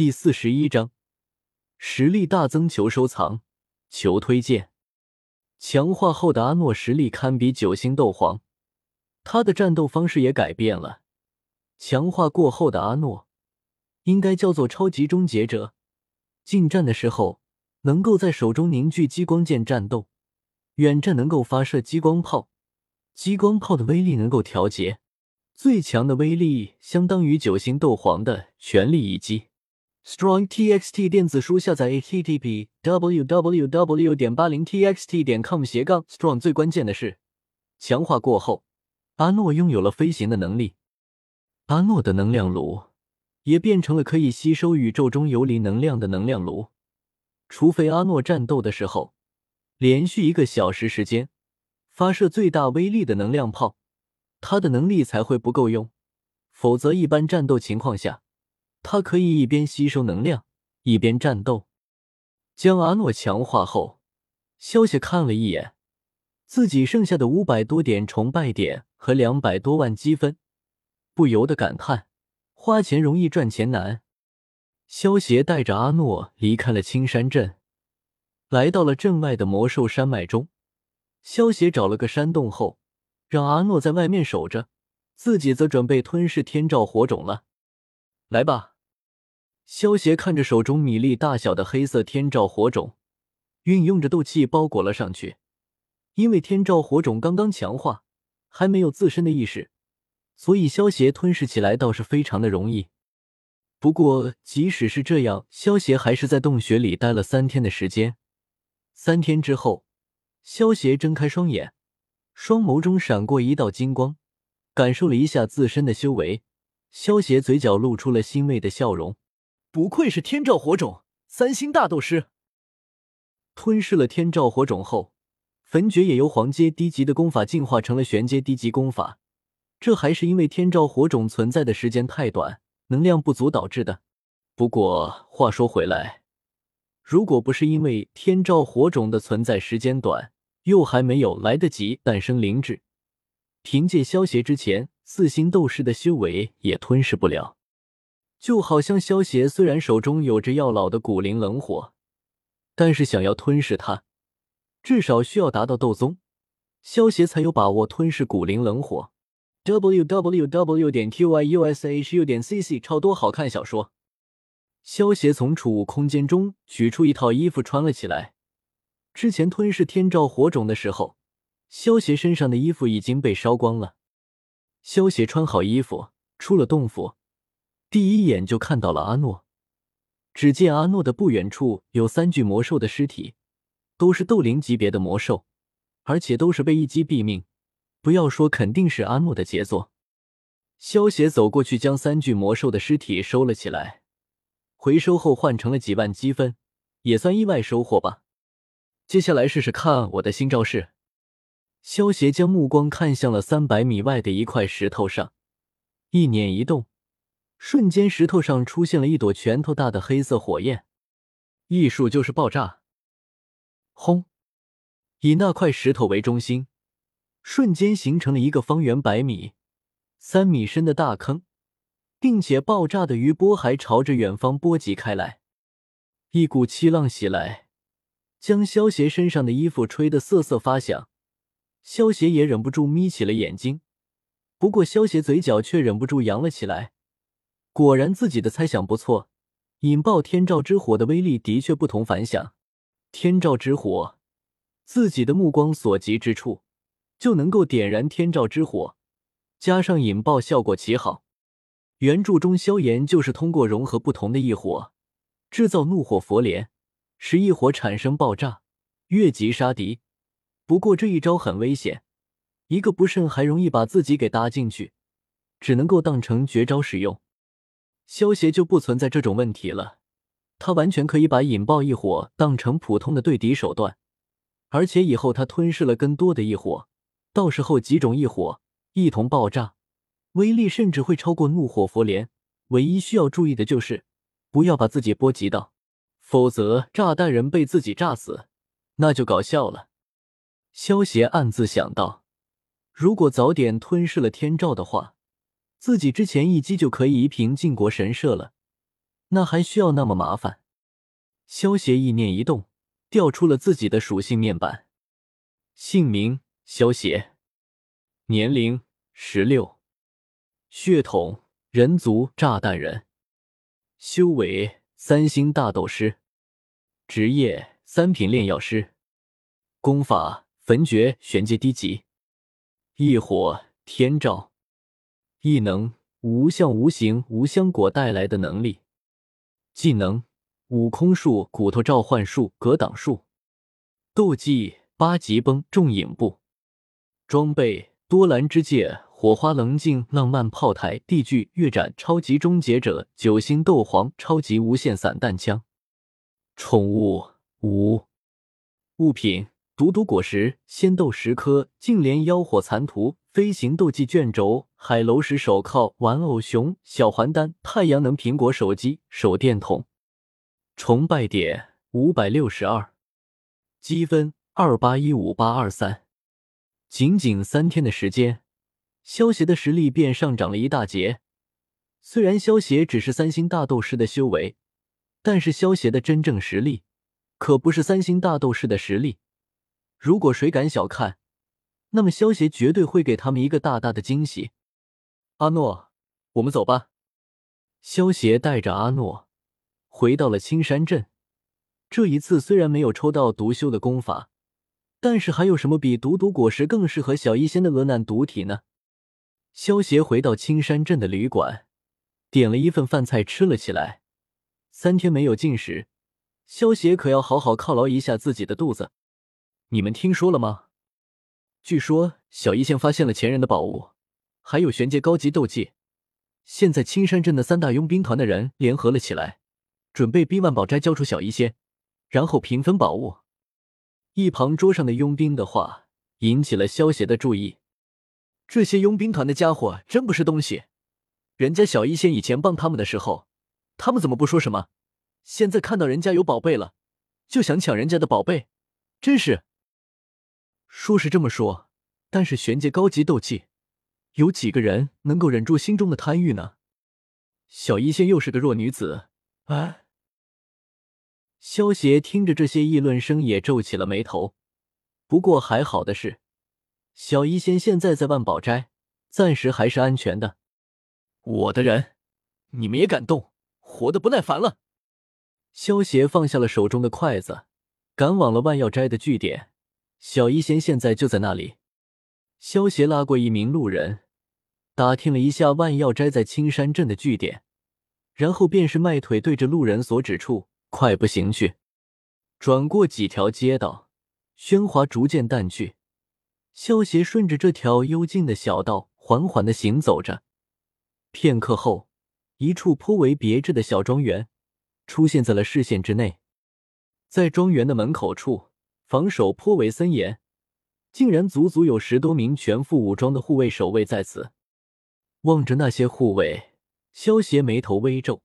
第四十一章实力大增，求收藏，求推荐。强化后的阿诺实力堪比九星斗皇，他的战斗方式也改变了。强化过后的阿诺，应该叫做超级终结者。近战的时候，能够在手中凝聚激光剑战斗；远战能够发射激光炮，激光炮的威力能够调节，最强的威力相当于九星斗皇的全力一击。Strong TXT 电子书下载 http www. 点八零 txt. 点 com 斜杠 strong。最关键的是，强化过后，阿诺拥有了飞行的能力。阿诺的能量炉也变成了可以吸收宇宙中游离能量的能量炉。除非阿诺战斗的时候，连续一个小时时间发射最大威力的能量炮，他的能力才会不够用。否则，一般战斗情况下。他可以一边吸收能量，一边战斗。将阿诺强化后，萧邪看了一眼自己剩下的五百多点崇拜点和两百多万积分，不由得感叹：花钱容易赚钱难。萧协带着阿诺离开了青山镇，来到了镇外的魔兽山脉中。萧协找了个山洞后，让阿诺在外面守着，自己则准备吞噬天照火种了。来吧。萧协看着手中米粒大小的黑色天照火种，运用着斗气包裹了上去。因为天照火种刚刚强化，还没有自身的意识，所以萧协吞噬起来倒是非常的容易。不过，即使是这样，萧协还是在洞穴里待了三天的时间。三天之后，萧协睁开双眼，双眸中闪过一道金光，感受了一下自身的修为，萧协嘴角露出了欣慰的笑容。不愧是天照火种，三星大斗师。吞噬了天照火种后，焚诀也由黄阶低级的功法进化成了玄阶低级功法。这还是因为天照火种存在的时间太短，能量不足导致的。不过话说回来，如果不是因为天照火种的存在时间短，又还没有来得及诞生灵智，凭借消邪之前四星斗士的修为，也吞噬不了。就好像萧协虽然手中有着药老的古灵冷火，但是想要吞噬它，至少需要达到斗宗，萧协才有把握吞噬古灵冷火。w w w. 点 q y u s h u 点 c c 超多好看小说。萧协从储物空间中取出一套衣服穿了起来。之前吞噬天照火种的时候，萧协身上的衣服已经被烧光了。萧协穿好衣服，出了洞府。第一眼就看到了阿诺，只见阿诺的不远处有三具魔兽的尸体，都是斗灵级别的魔兽，而且都是被一击毙命。不要说，肯定是阿诺的杰作。萧协走过去，将三具魔兽的尸体收了起来，回收后换成了几万积分，也算意外收获吧。接下来试试看我的新招式。萧协将目光看向了三百米外的一块石头上，一念一动。瞬间，石头上出现了一朵拳头大的黑色火焰。艺术就是爆炸！轰！以那块石头为中心，瞬间形成了一个方圆百米、三米深的大坑，并且爆炸的余波还朝着远方波及开来。一股气浪袭来，将萧邪身上的衣服吹得瑟瑟发响。萧邪也忍不住眯起了眼睛，不过萧邪嘴角却忍不住扬了起来。果然，自己的猜想不错。引爆天照之火的威力的确不同凡响。天照之火，自己的目光所及之处，就能够点燃天照之火，加上引爆效果极好。原著中，萧炎就是通过融合不同的异火，制造怒火佛莲，使异火产生爆炸，越级杀敌。不过这一招很危险，一个不慎还容易把自己给搭进去，只能够当成绝招使用。萧协就不存在这种问题了，他完全可以把引爆异火当成普通的对敌手段，而且以后他吞噬了更多的异火，到时候几种异火一同爆炸，威力甚至会超过怒火佛莲。唯一需要注意的就是不要把自己波及到，否则炸弹人被自己炸死，那就搞笑了。萧协暗自想到，如果早点吞噬了天照的话。自己之前一击就可以夷平晋国神社了，那还需要那么麻烦？萧协意念一动，调出了自己的属性面板，姓名萧协，年龄十六，血统人族炸弹人，修为三星大斗师，职业三品炼药师，功法焚诀玄阶低级，异火天照，异能。无相无形无香果带来的能力，技能：悟空术、骨头召唤术、格挡术。斗技：八极崩重影步。装备：多兰之戒、火花棱镜、浪漫炮台、地剧月斩、超级终结者、九星斗皇、超级无限散弹枪。宠物：无物品。毒毒果实、仙豆十颗、净莲妖火残图、飞行斗技卷轴、海楼石手铐、玩偶熊、小还丹、太阳能苹果手机、手电筒。崇拜点五百六十二，积分二八一五八二三。仅仅三天的时间，萧协的实力便上涨了一大截。虽然萧协只是三星大斗师的修为，但是萧协的真正实力可不是三星大斗士的实力。如果谁敢小看，那么萧协绝对会给他们一个大大的惊喜。阿诺，我们走吧。萧协带着阿诺回到了青山镇。这一次虽然没有抽到毒修的功法，但是还有什么比毒毒果实更适合小医仙的鹅难毒体呢？萧协回到青山镇的旅馆，点了一份饭菜吃了起来。三天没有进食，萧协可要好好犒劳一下自己的肚子。你们听说了吗？据说小医仙发现了前人的宝物，还有玄阶高级斗技。现在青山镇的三大佣兵团的人联合了起来，准备逼万宝斋交出小医仙，然后平分宝物。一旁桌上的佣兵的话引起了萧协的注意。这些佣兵团的家伙真不是东西，人家小医仙以前帮他们的时候，他们怎么不说什么？现在看到人家有宝贝了，就想抢人家的宝贝，真是。说是这么说，但是玄阶高级斗技，有几个人能够忍住心中的贪欲呢？小医仙又是个弱女子，哎。萧协听着这些议论声，也皱起了眉头。不过还好的是，小医仙现在在万宝斋，暂时还是安全的。我的人，你们也敢动？活得不耐烦了。萧协放下了手中的筷子，赶往了万药斋的据点。小医仙现在就在那里。萧协拉过一名路人，打听了一下万药斋在青山镇的据点，然后便是迈腿对着路人所指处快步行去。转过几条街道，喧哗逐渐淡去。萧协顺着这条幽静的小道缓缓的行走着。片刻后，一处颇为别致的小庄园出现在了视线之内。在庄园的门口处。防守颇为森严，竟然足足有十多名全副武装的护卫守卫在此。望着那些护卫，萧协眉头微皱。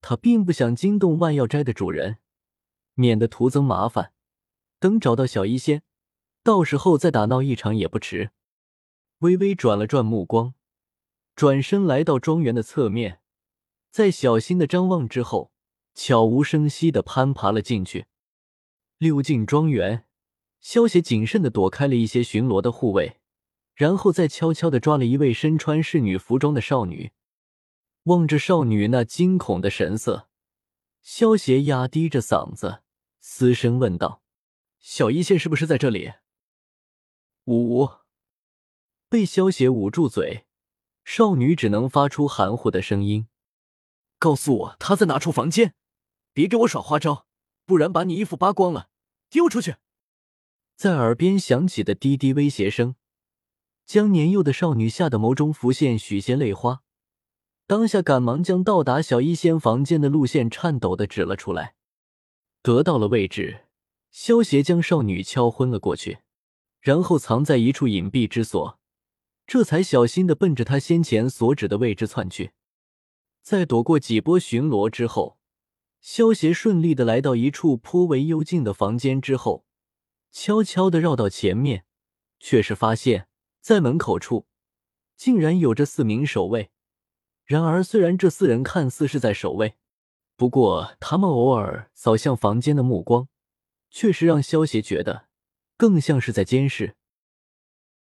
他并不想惊动万药斋的主人，免得徒增麻烦。等找到小医仙，到时候再打闹一场也不迟。微微转了转目光，转身来到庄园的侧面，在小心的张望之后，悄无声息的攀爬了进去。溜进庄园，萧邪谨慎的躲开了一些巡逻的护卫，然后再悄悄的抓了一位身穿侍女服装的少女。望着少女那惊恐的神色，萧邪压低着嗓子嘶声问道：“小医仙是不是在这里？”呜呜！被萧邪捂住嘴，少女只能发出含糊的声音：“告诉我她在哪处房间，别给我耍花招，不然把你衣服扒光了。”丢出去！在耳边响起的滴滴威胁声，将年幼的少女吓得眸中浮现许些泪花。当下赶忙将到达小医仙房间的路线颤抖的指了出来。得到了位置，萧协将少女敲昏了过去，然后藏在一处隐蔽之所，这才小心的奔着他先前所指的位置窜去。在躲过几波巡逻之后。萧协顺利的来到一处颇为幽静的房间之后，悄悄的绕到前面，却是发现，在门口处竟然有着四名守卫。然而，虽然这四人看似是在守卫，不过他们偶尔扫向房间的目光，确实让萧邪觉得更像是在监视。